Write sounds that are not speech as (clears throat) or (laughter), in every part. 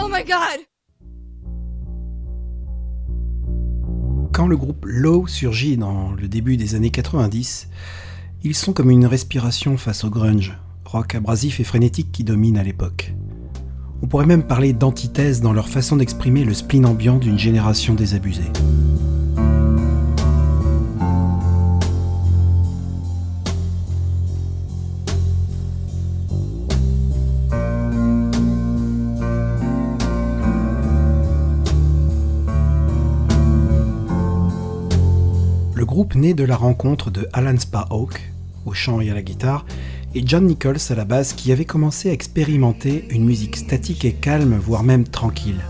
Oh my god! Quand le groupe Low surgit dans le début des années 90, ils sont comme une respiration face au grunge, rock abrasif et frénétique qui domine à l'époque. On pourrait même parler d'antithèse dans leur façon d'exprimer le spleen ambiant d'une génération désabusée. Groupe naît de la rencontre de Alan Sparhawk, au chant et à la guitare, et John Nichols à la basse qui avait commencé à expérimenter une musique statique et calme, voire même tranquille.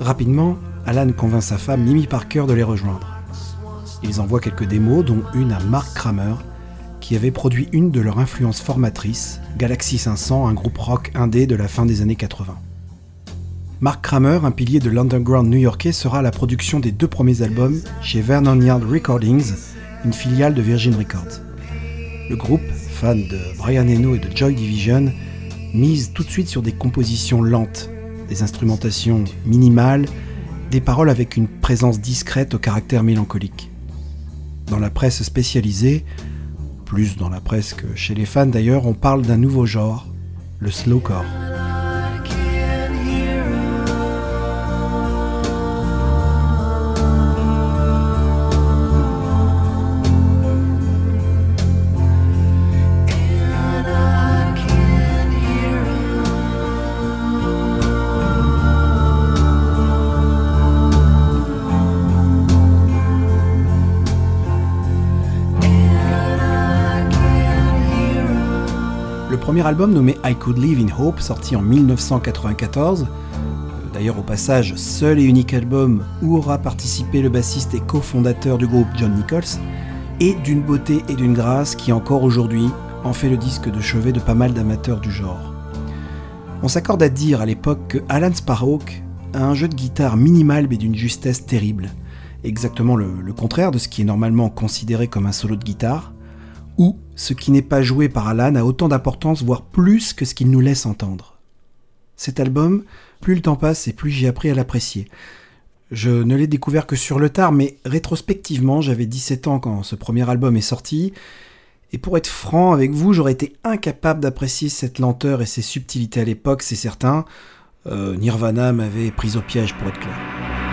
Rapidement, Alan convainc sa femme Mimi Parker de les rejoindre. Ils envoient quelques démos, dont une à Mark Kramer, qui avait produit une de leurs influences formatrices, Galaxy 500, un groupe rock indé de la fin des années 80. Mark Kramer, un pilier de l'underground new-yorkais, sera à la production des deux premiers albums chez Vernon Yard Recordings, une filiale de Virgin Records. Le groupe, fan de Brian Eno et de Joy Division, mise tout de suite sur des compositions lentes, des instrumentations minimales, des paroles avec une présence discrète au caractère mélancolique. Dans la presse spécialisée, plus dans la presse que chez les fans d'ailleurs, on parle d'un nouveau genre, le slowcore. Album nommé I Could Live in Hope, sorti en 1994, euh, d'ailleurs au passage seul et unique album où aura participé le bassiste et cofondateur du groupe John Nichols, est d'une beauté et d'une grâce qui encore aujourd'hui en fait le disque de chevet de pas mal d'amateurs du genre. On s'accorde à dire à l'époque que Alan Sparhawk a un jeu de guitare minimal mais d'une justesse terrible, exactement le, le contraire de ce qui est normalement considéré comme un solo de guitare, ou ce qui n'est pas joué par Alan a autant d'importance, voire plus que ce qu'il nous laisse entendre. Cet album, plus le temps passe et plus j'ai appris à l'apprécier. Je ne l'ai découvert que sur le tard, mais rétrospectivement, j'avais 17 ans quand ce premier album est sorti, et pour être franc avec vous, j'aurais été incapable d'apprécier cette lenteur et ces subtilités à l'époque, c'est certain. Euh, Nirvana m'avait pris au piège pour être clair.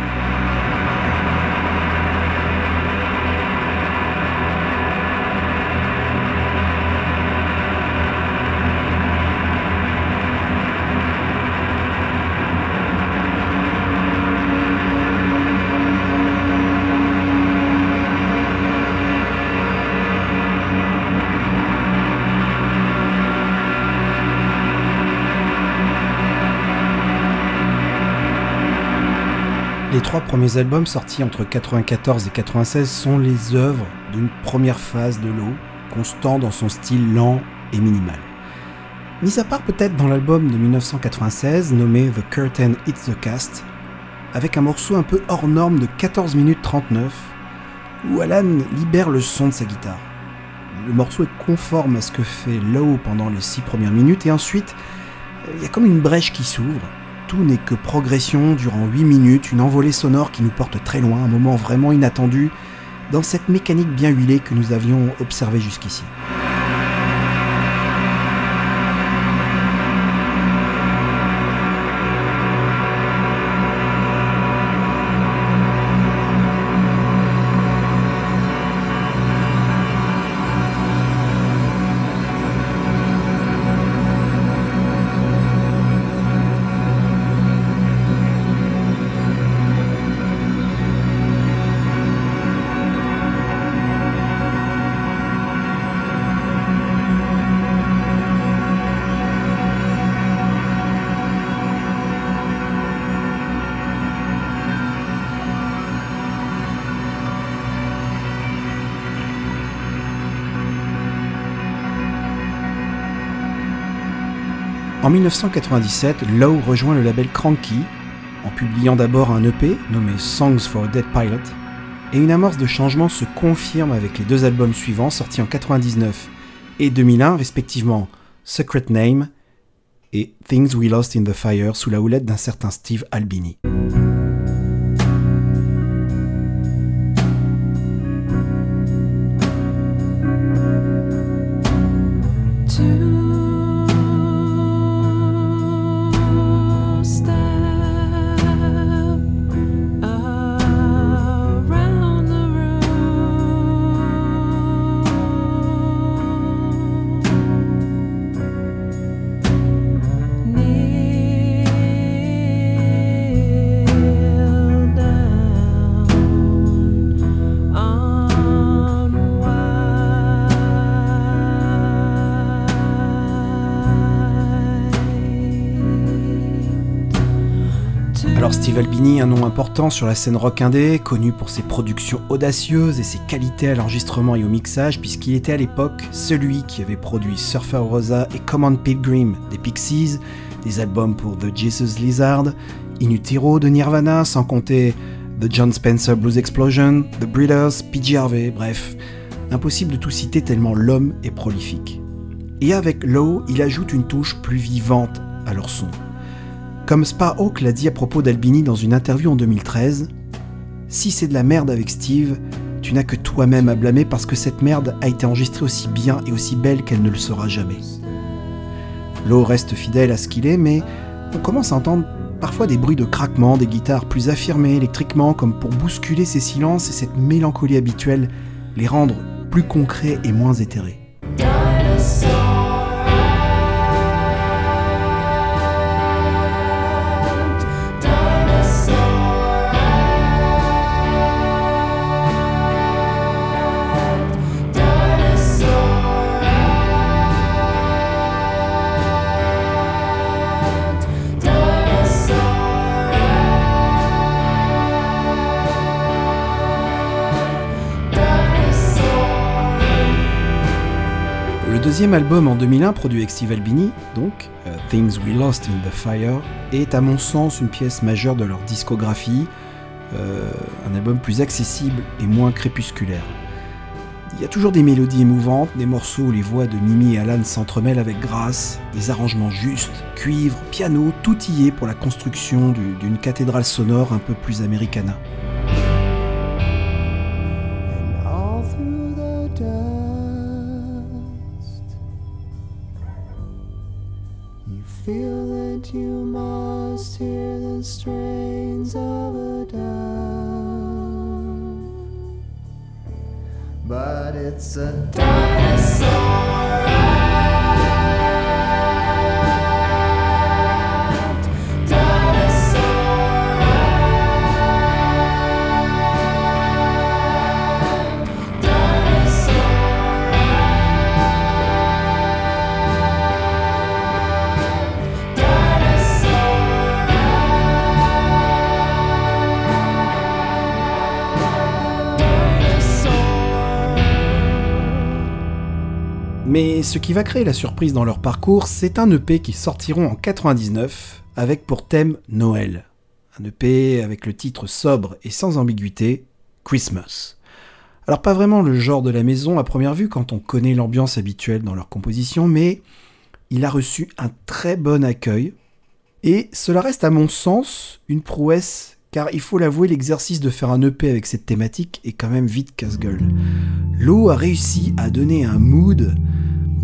Trois premiers albums sortis entre 94 et 96 sont les œuvres d'une première phase de l'eau, constant dans son style lent et minimal. Mis à part peut-être dans l'album de 1996 nommé The Curtain Hits the Cast, avec un morceau un peu hors norme de 14 minutes 39, où Alan libère le son de sa guitare. Le morceau est conforme à ce que fait Low pendant les 6 premières minutes et ensuite il y a comme une brèche qui s'ouvre tout n'est que progression durant 8 minutes, une envolée sonore qui nous porte très loin, un moment vraiment inattendu dans cette mécanique bien huilée que nous avions observée jusqu'ici. 1997, Lowe rejoint le label Cranky en publiant d'abord un EP nommé Songs for a Dead Pilot, et une amorce de changement se confirme avec les deux albums suivants sortis en 99 et 2001, respectivement Secret Name et Things We Lost in the Fire sous la houlette d'un certain Steve Albini. Steve Albini, un nom important sur la scène rock indé, connu pour ses productions audacieuses et ses qualités à l'enregistrement et au mixage, puisqu'il était à l'époque celui qui avait produit Surfer Rosa et Common Pilgrim des Pixies, des albums pour The Jesus Lizard, In Utero de Nirvana, sans compter The John Spencer Blues Explosion, The Breeders, PG Harvey, bref, impossible de tout citer tellement l'homme est prolifique. Et avec Low, il ajoute une touche plus vivante à leur son. Comme Sparhawk l'a dit à propos d'Albini dans une interview en 2013, si c'est de la merde avec Steve, tu n'as que toi-même à blâmer parce que cette merde a été enregistrée aussi bien et aussi belle qu'elle ne le sera jamais. Lowe reste fidèle à ce qu'il est, mais on commence à entendre parfois des bruits de craquement, des guitares plus affirmées électriquement, comme pour bousculer ces silences et cette mélancolie habituelle, les rendre plus concrets et moins éthérés. Deuxième album en 2001 produit avec Steve Albini, donc uh, Things We Lost in the Fire, est à mon sens une pièce majeure de leur discographie, euh, un album plus accessible et moins crépusculaire. Il y a toujours des mélodies émouvantes, des morceaux où les voix de Mimi et Alan s'entremêlent avec grâce, des arrangements justes, cuivre, piano, tout y est pour la construction d'une cathédrale sonore un peu plus americana. Ce qui va créer la surprise dans leur parcours, c'est un EP qui sortiront en 99 avec pour thème Noël. Un EP avec le titre sobre et sans ambiguïté, Christmas. Alors pas vraiment le genre de la maison à première vue quand on connaît l'ambiance habituelle dans leur composition, mais il a reçu un très bon accueil. Et cela reste à mon sens une prouesse, car il faut l'avouer, l'exercice de faire un EP avec cette thématique est quand même vite casse-gueule. L'eau a réussi à donner un mood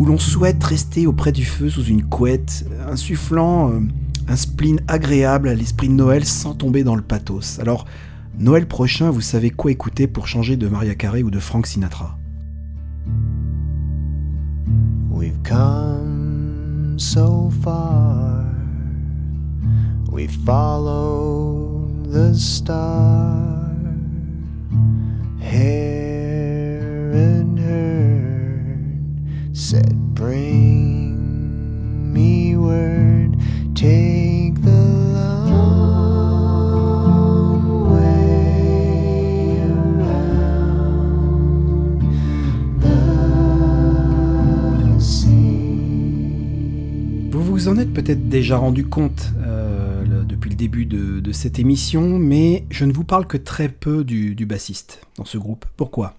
où l'on souhaite rester auprès du feu sous une couette, insufflant euh, un spleen agréable à l'esprit de Noël sans tomber dans le pathos. Alors, Noël prochain, vous savez quoi écouter pour changer de Maria Carey ou de Frank Sinatra? We've come so far. We follow the star. Vous vous en êtes peut-être déjà rendu compte euh, depuis le début de, cette émission, mais je ne vous parle que très peu du bassiste dans ce groupe. Pourquoi?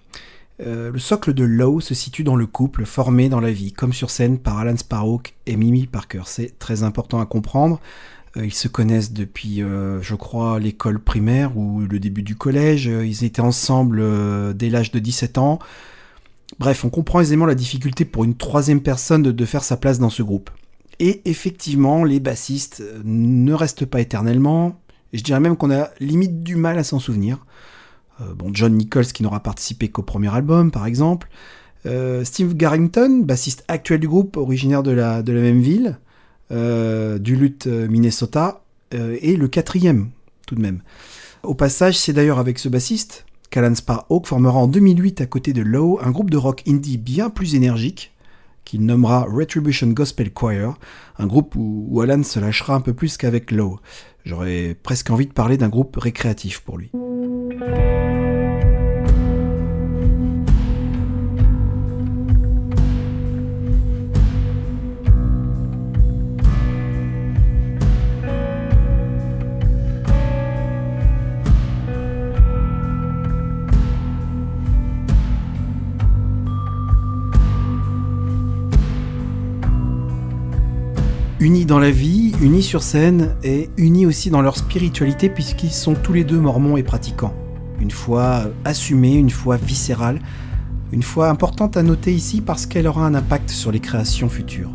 Euh, le socle de Low se situe dans le couple formé dans la vie, comme sur scène par Alan Sparrow et Mimi Parker. C'est très important à comprendre. Euh, ils se connaissent depuis, euh, je crois, l'école primaire ou le début du collège. Ils étaient ensemble dès l'âge de 17 ans. Bref, on comprend aisément la difficulté pour une troisième personne de, faire sa place dans ce groupe. Et effectivement, les bassistes ne restent pas éternellement. je dirais même qu'on a limite du mal à s'en souvenir. Euh, bon, John Nichols qui n'aura participé qu'au premier album, par exemple. Euh, Steve Garrington, bassiste actuel du groupe, originaire de la, même ville, euh, du Lutte Minnesota, et le quatrième, tout de même. Au passage, c'est d'ailleurs avec ce bassiste qu'Alan Sparhawk formera en 2008 à côté de Lowe un groupe de rock indie bien plus énergique, qu'il nommera Retribution Gospel Choir, un groupe où, où Alan se lâchera un peu plus qu'avec Lowe. J'aurais presque envie de parler d'un groupe récréatif pour lui. Unis dans la vie, unis sur scène et unis aussi dans leur spiritualité puisqu'ils sont tous les deux mormons et pratiquants. Une foi assumée, une foi viscérale, une foi importante à noter ici parce qu'elle aura un impact sur les créations futures.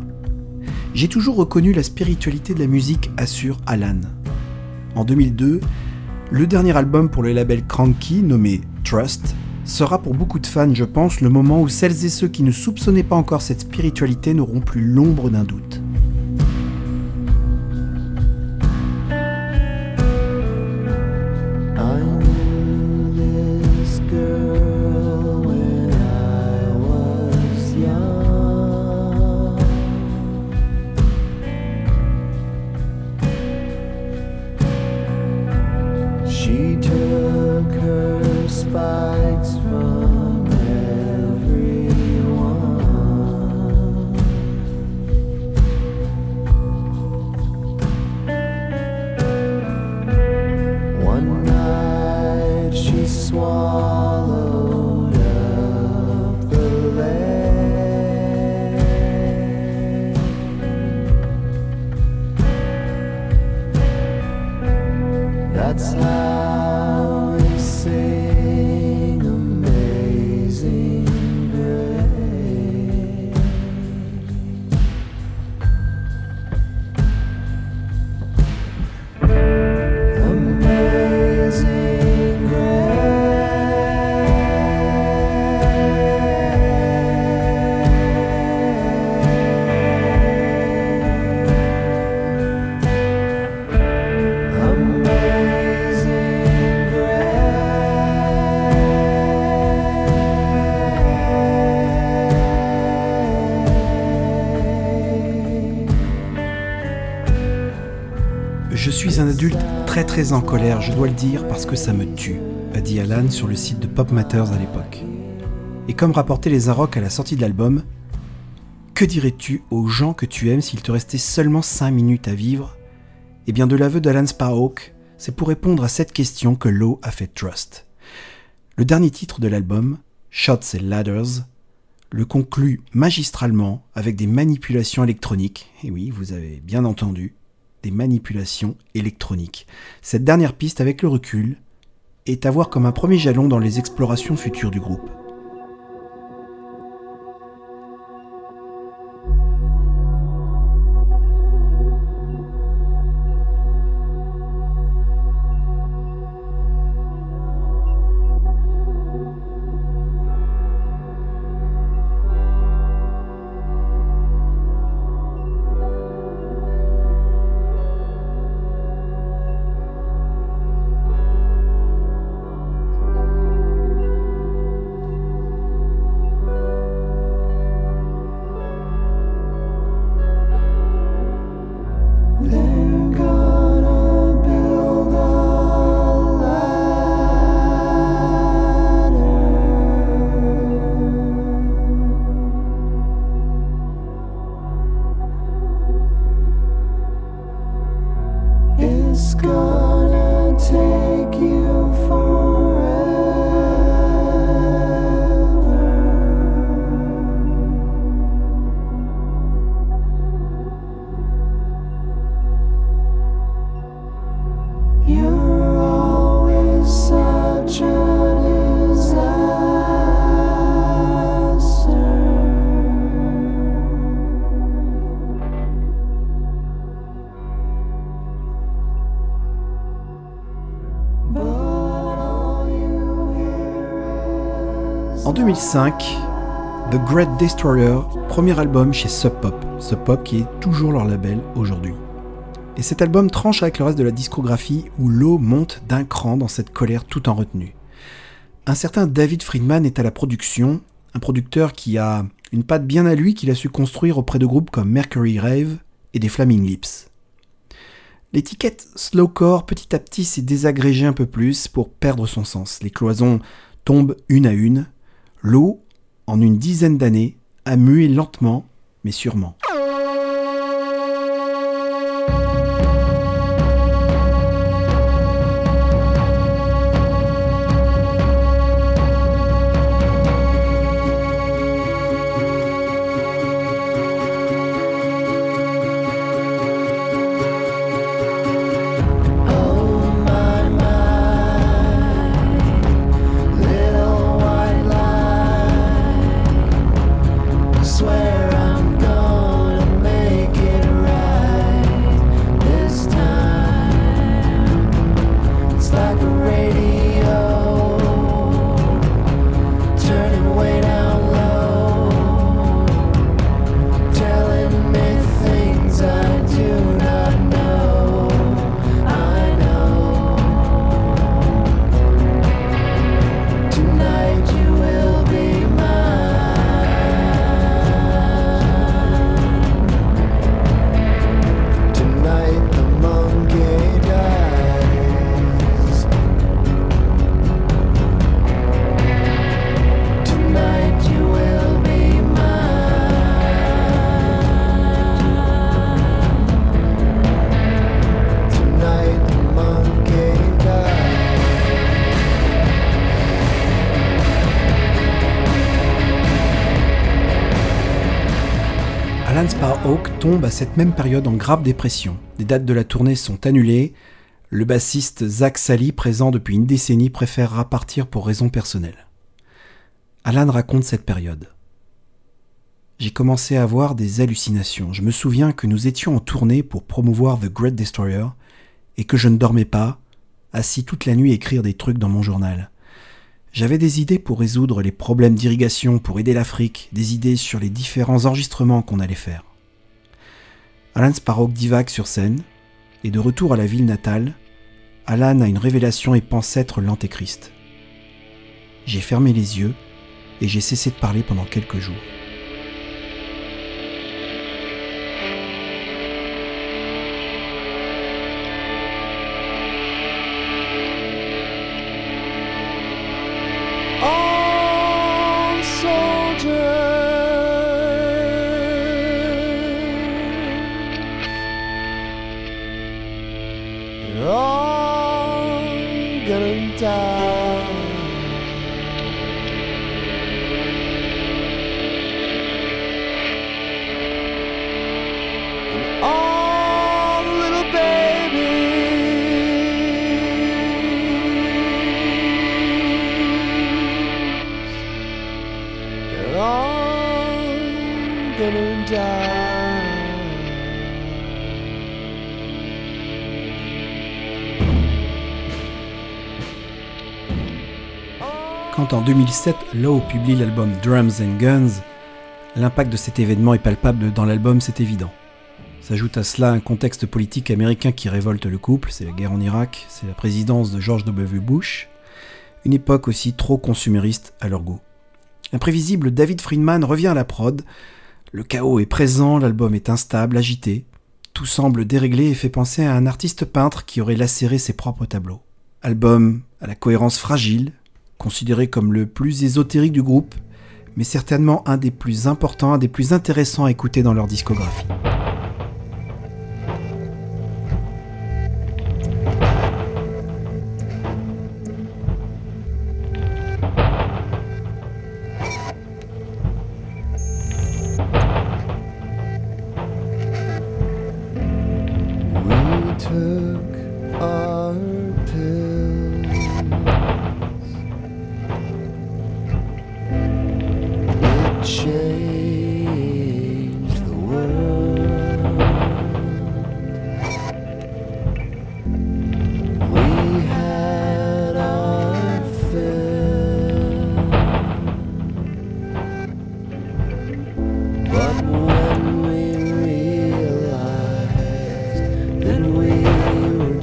J'ai toujours reconnu la spiritualité de la musique, assure Alan. En 2002, le dernier album pour le label Cranky, nommé Trust, sera pour beaucoup de fans, je pense, le moment où celles et ceux qui ne soupçonnaient pas encore cette spiritualité n'auront plus l'ombre d'un doute. En colère, je dois le dire, parce que ça me tue, a dit Alan sur le site de Pop Matters à l'époque. Et comme rapportait les Arocs à la sortie de l'album, que dirais-tu aux gens que tu aimes s'il te restait seulement 5 minutes à vivre? Eh bien, de l'aveu d'Alan Sparhawk, c'est pour répondre à cette question que Lowe a fait Trust. Le dernier titre de l'album, Shots and Ladders, le conclut magistralement avec des manipulations électroniques. Et oui, vous avez bien entendu, des manipulations électroniques. Cette dernière piste, avec le recul, est à voir comme un premier jalon dans les explorations futures du groupe. 2005, The Great Destroyer, premier album chez Sub Pop. Sub Pop qui est toujours leur label aujourd'hui. Et cet album tranche avec le reste de la discographie où l'eau monte d'un cran dans cette colère tout en retenue. Un certain David Friedman est à la production, un producteur qui a une patte bien à lui qu'il a su construire auprès de groupes comme Mercury Rave et des Flaming Lips. L'étiquette slowcore petit à petit s'est désagrégée un peu plus pour perdre son sens. Les cloisons tombent une à une. L'eau, en une dizaine d'années, a mué lentement mais sûrement. Tombe à cette même période en grave dépression. Les dates de la tournée sont annulées. Le bassiste Zach Sally, présent depuis une décennie, préférera partir pour raisons personnelles. Alan raconte cette période. J'ai commencé à avoir des hallucinations. Je me souviens que nous étions en tournée pour promouvoir The Great Destroyer et que je ne dormais pas, assis toute la nuit à écrire des trucs dans mon journal. J'avais des idées pour résoudre les problèmes d'irrigation, pour aider l'Afrique, des idées sur les différents enregistrements qu'on allait faire. Alan Sparrow divague sur scène, et de retour à la ville natale, Alan a une révélation et pense être l'antéchrist. J'ai fermé les yeux et j'ai cessé de parler pendant quelques jours. En 2007, Lowe publie l'album Drums and Guns, l'impact de cet événement est palpable dans l'album, c'est évident. S'ajoute à cela un contexte politique américain qui révolte le couple, c'est la guerre en Irak, c'est la présidence de George W. Bush, une époque aussi trop consumériste à leur goût. Imprévisible, David Friedman revient à la prod, le chaos est présent, l'album est instable, agité, tout semble déréglé et fait penser à un artiste peintre qui aurait lacéré ses propres tableaux. Album à la cohérence fragile, considéré comme le plus ésotérique du groupe, mais certainement un des plus importants, un des plus intéressants à écouter dans leur discographie.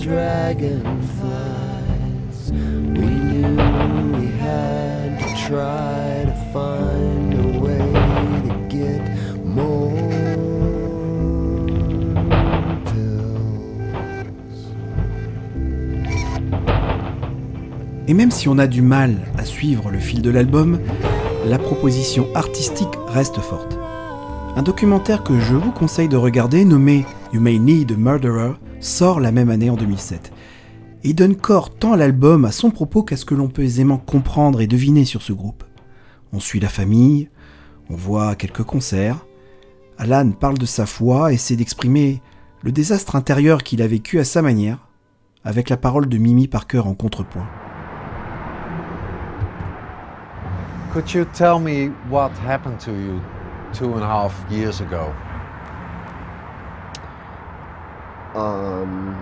Dragonflies. We knew we had to try to find a way to get more pills. Et même si on a du mal à suivre le fil de l'album, la proposition artistique reste forte. Un documentaire que je vous conseille de regarder nommé You May Need a Murderer sort la même année en 2007. Et donne corps tant à l'album, à son propos qu'à ce que l'on peut aisément comprendre et deviner sur ce groupe. On suit la famille, on voit quelques concerts. Alan parle de sa foi et essaie d'exprimer le désastre intérieur qu'il a vécu à sa manière, avec la parole de Mimi Parker en contrepoint. Could you tell me what happened to you two and a half years ago? Um,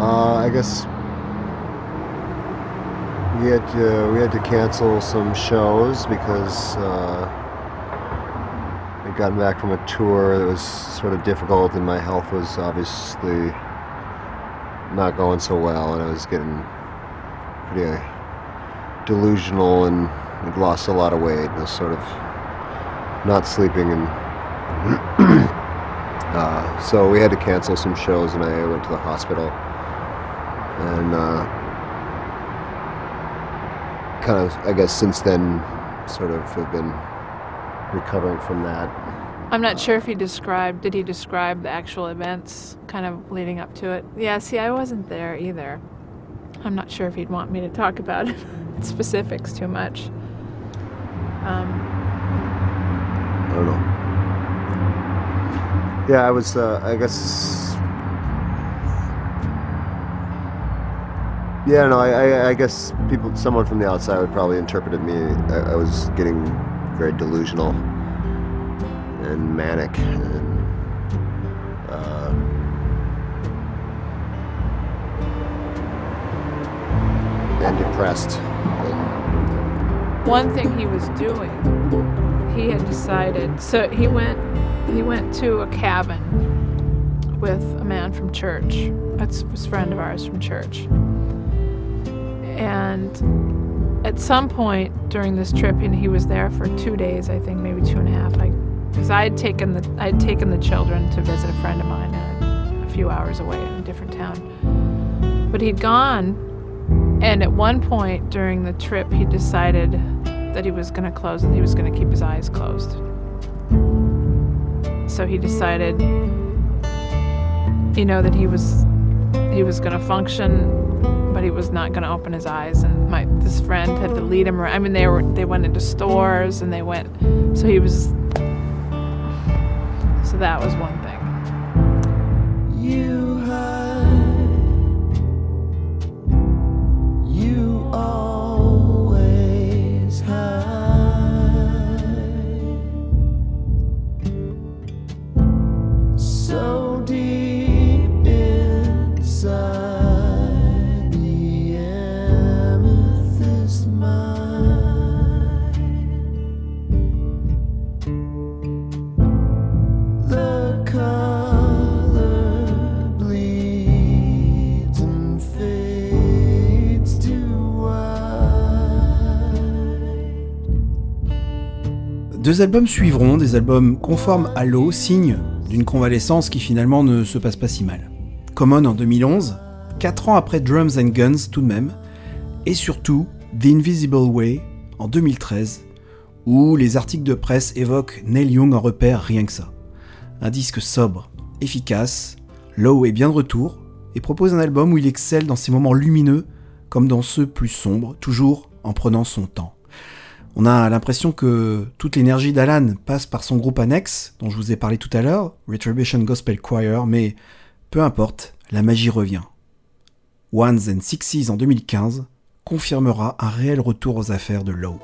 uh, I guess we had to we had to cancel some shows because uh, I'd gotten back from a tour that was sort of difficult, and my health was obviously not going so well, and I was getting pretty uh, delusional and had lost a lot of weight and was sort of not sleeping and (clears throat) uh, so we had to cancel some shows and I went to the hospital and uh, kind of I guess since then sort of have been recovering from that. I'm not sure if he described, did he describe the actual events kind of leading up to it? Yeah, see, I wasn't there either. I'm not sure if he'd want me to talk about (laughs) specifics too much. Um, I don't know. Yeah, I was. Uh, I guess. Yeah, no. I, I, I guess people, someone from the outside would probably interpreted me. I, I was getting very delusional and manic and. And depressed. One thing he was doing, he had decided. So he went, he went to a cabin with a man from church. That's a friend of ours from church. And at some point during this trip, and he was there for two days, I think, maybe two and a half. because I had taken the I had taken the children to visit a friend of mine uh, a few hours away in a different town. But he'd gone, and at one point during the trip, he decided that he was going to close. And he was going to keep his eyes closed. So he decided, you know, that he was he was going to function but he was not going to open his eyes and my this friend had to lead him around. I mean they were they went into stores and they went so he was so that was one thing. You Deux albums suivront, des albums conformes à l'eau, signe d'une convalescence qui finalement ne se passe pas si mal. Common en 2011, 4 ans après Drums and Guns tout de même, et surtout The Invisible Way en 2013, où les articles de presse évoquent Neil Young en repère rien que ça. Un disque sobre, efficace, Lowe est bien de retour, et propose un album où il excelle dans ses moments lumineux comme dans ceux plus sombres, toujours en prenant son temps. On a l'impression que toute l'énergie d'Alan passe par son groupe annexe, dont je vous ai parlé tout à l'heure, Retribution Gospel Choir, mais peu importe, la magie revient. Ones and Sixes en 2015 confirmera un réel retour aux affaires de Lowe.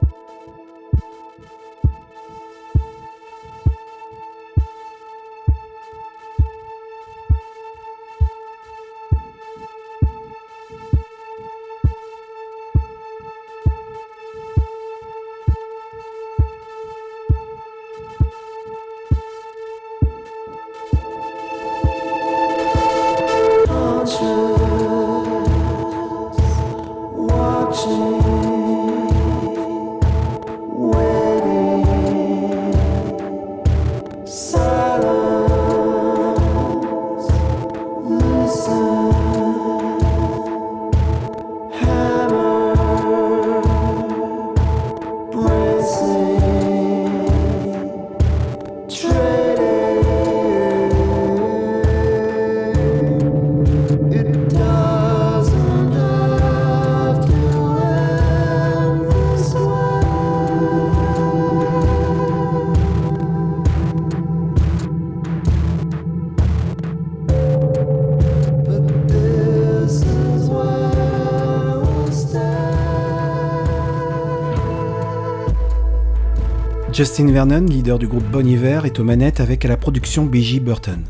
Justin Vernon, leader du groupe Bon est aux manettes avec à la production B.J. Burton.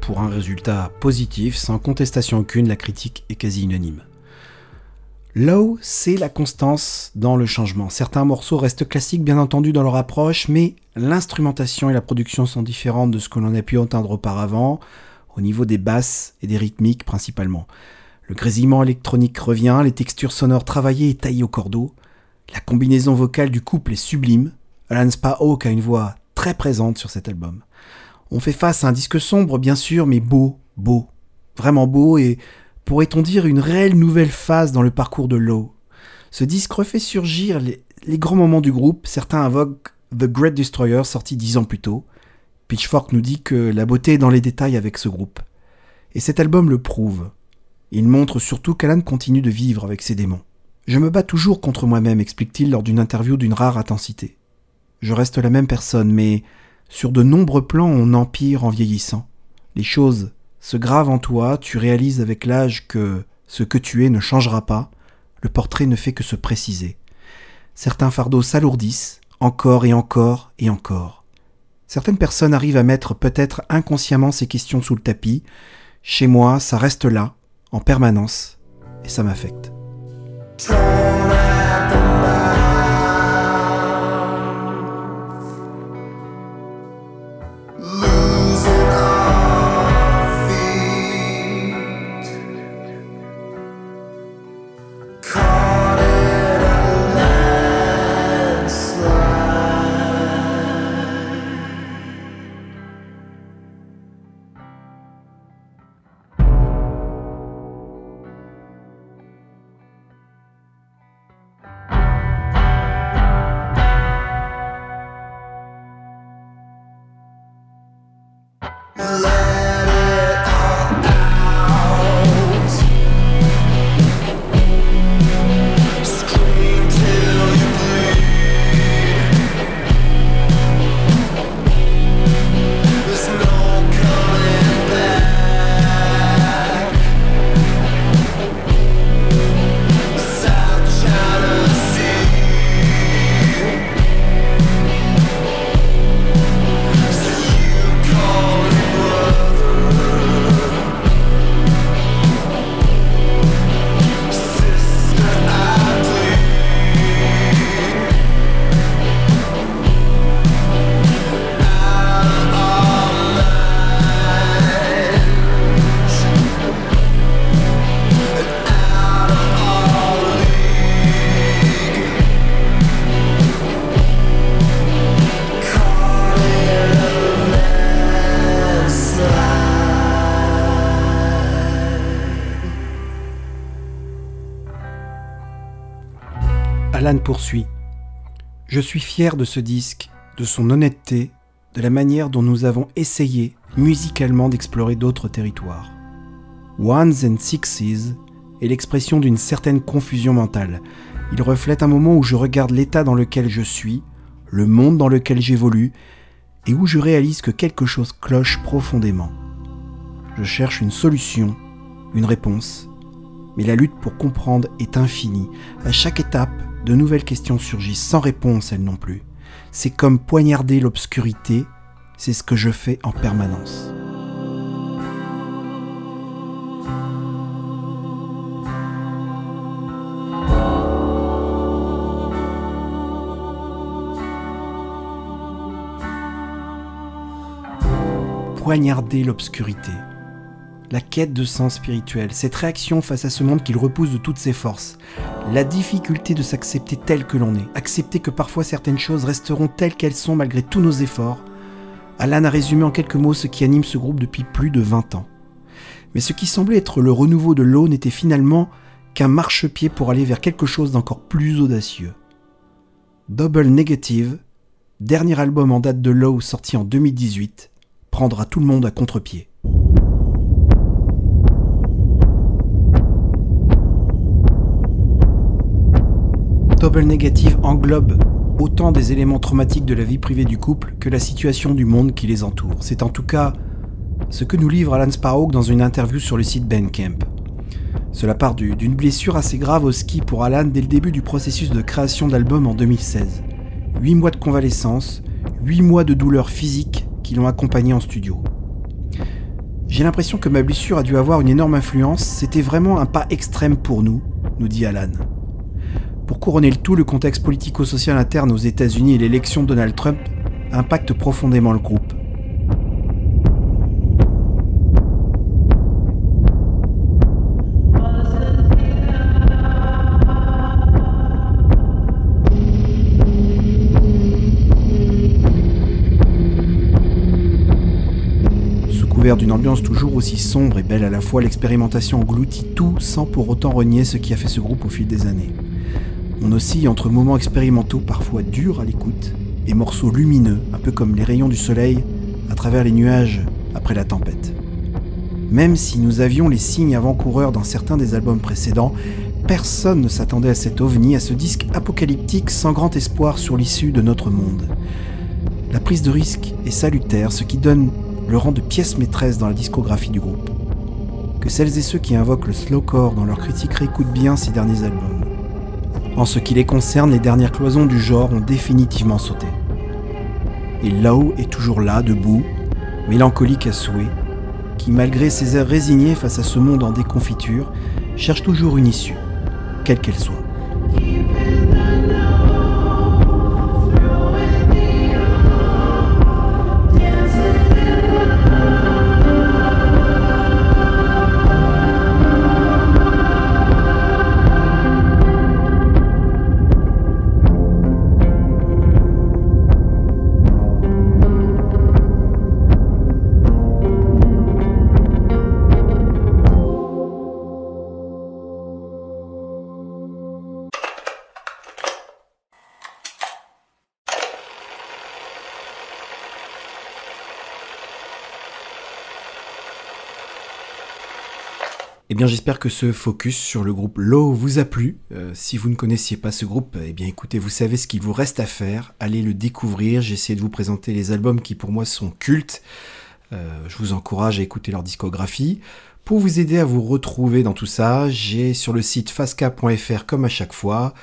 Pour un résultat positif, sans contestation aucune, la critique est quasi unanime. Low, c'est la constance dans le changement. Certains morceaux restent classiques bien entendu dans leur approche, mais l'instrumentation et la production sont différentes de ce que l'on a pu entendre auparavant, au niveau des basses et des rythmiques principalement. Le grésillement électronique revient, les textures sonores travaillées et taillées au cordeau. La combinaison vocale du couple est sublime. Alan Hawk a une voix très présente sur cet album. On fait face à un disque sombre, bien sûr, mais beau, beau, vraiment beau et pourrait-on dire une réelle nouvelle phase dans le parcours de Low. Ce disque refait surgir les, les grands moments du groupe. Certains invoquent The Great Destroyer sorti dix ans plus tôt. Pitchfork nous dit que la beauté est dans les détails avec ce groupe. Et cet album le prouve. Il montre surtout qu'Alan continue de vivre avec ses démons. Je me bats toujours contre moi-même, explique-t-il lors d'une interview d'une rare intensité. Je reste la même personne, mais sur de nombreux plans on empire en vieillissant. Les choses se gravent en toi, tu réalises avec l'âge que ce que tu es ne changera pas, le portrait ne fait que se préciser. Certains fardeaux s'alourdissent, encore et encore et encore. Certaines personnes arrivent à mettre peut-être inconsciemment ces questions sous le tapis. Chez moi, ça reste là, en permanence, et ça m'affecte. Alan poursuit. Je suis fier de ce disque, de son honnêteté, de la manière dont nous avons essayé musicalement d'explorer d'autres territoires. Ones and Sixes est l'expression d'une certaine confusion mentale. Il reflète un moment où je regarde l'état dans lequel je suis, le monde dans lequel j'évolue, et où je réalise que quelque chose cloche profondément. Je cherche une solution, une réponse, mais la lutte pour comprendre est infinie. À chaque étape, de nouvelles questions surgissent sans réponse, elles non plus. C'est comme poignarder l'obscurité, c'est ce que je fais en permanence. Poignarder l'obscurité la quête de sens spirituel, cette réaction face à ce monde qu'il repousse de toutes ses forces, la difficulté de s'accepter tel que l'on est, accepter que parfois certaines choses resteront telles qu'elles sont malgré tous nos efforts. Alan a résumé en quelques mots ce qui anime ce groupe depuis plus de 20 ans. Mais ce qui semblait être le renouveau de l'eau n'était finalement qu'un marchepied pour aller vers quelque chose d'encore plus audacieux. Double Negative, dernier album en date de Low sorti en 2018, prendra tout le monde à contre-pied. Double Negative englobe autant des éléments traumatiques de la vie privée du couple que la situation du monde qui les entoure. C'est en tout cas ce que nous livre Alan Sparrow dans une interview sur le site Bandcamp. Cela part d'une blessure assez grave au ski pour Alan dès le début du processus de création d'album en 2016. 8 mois de convalescence, 8 mois de douleurs physiques qui l'ont accompagné en studio. J'ai l'impression que ma blessure a dû avoir une énorme influence, c'était vraiment un pas extrême pour nous, nous dit Alan. Pour couronner le tout, le contexte politico-social interne aux États-Unis et l'élection de Donald Trump impactent profondément le groupe. D'une ambiance toujours aussi sombre et belle à la fois, l'expérimentation engloutit tout sans pour autant renier ce qui a fait ce groupe au fil des années. On oscille entre moments expérimentaux parfois durs à l'écoute et morceaux lumineux, un peu comme les rayons du soleil à travers les nuages après la tempête. Même si nous avions les signes avant-coureurs dans certains des albums précédents, personne ne s'attendait à cet ovni, à ce disque apocalyptique sans grand espoir sur l'issue de notre monde. La prise de risque est salutaire, ce qui donne le rang de pièce maîtresse dans la discographie du groupe. Que celles et ceux qui invoquent le slowcore dans leur critique réécoutent bien ces derniers albums. En ce qui les concerne, les dernières cloisons du genre ont définitivement sauté. Et Low est toujours là, debout, mélancolique à souhait, qui, malgré ses airs résignés face à ce monde en déconfiture, cherche toujours une issue, quelle qu'elle soit. Bien, j'espère que ce focus sur le groupe Low vous a plu. Euh, si vous ne connaissiez pas ce groupe, eh bien, écoutez, vous savez ce qu'il vous reste à faire. Allez le découvrir. J'ai essayé de vous présenter les albums qui, pour moi, sont cultes. Euh, je vous encourage à écouter leur discographie. Pour vous aider à vous retrouver dans tout ça, j'ai sur le site fasca.fr, comme à chaque fois,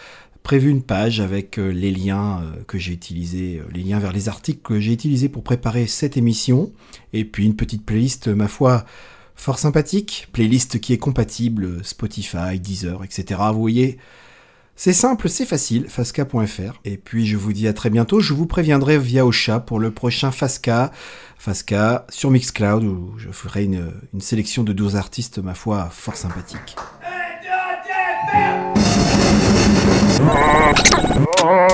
prévu une page avec euh, les liens que j'ai utilisés, les liens vers les articles que j'ai utilisés pour préparer cette émission, et puis une petite playlist, ma foi, fort sympathique, playlist qui est compatible Spotify, Deezer, etc. Vous voyez, c'est simple, c'est facile, fasca.fr. Et puis je vous dis à très bientôt, je vous préviendrai via Ocha pour le prochain Fasca, Fasca sur Mixcloud, où je ferai une, sélection de 12 artistes, ma foi, fort sympathiques. Oh!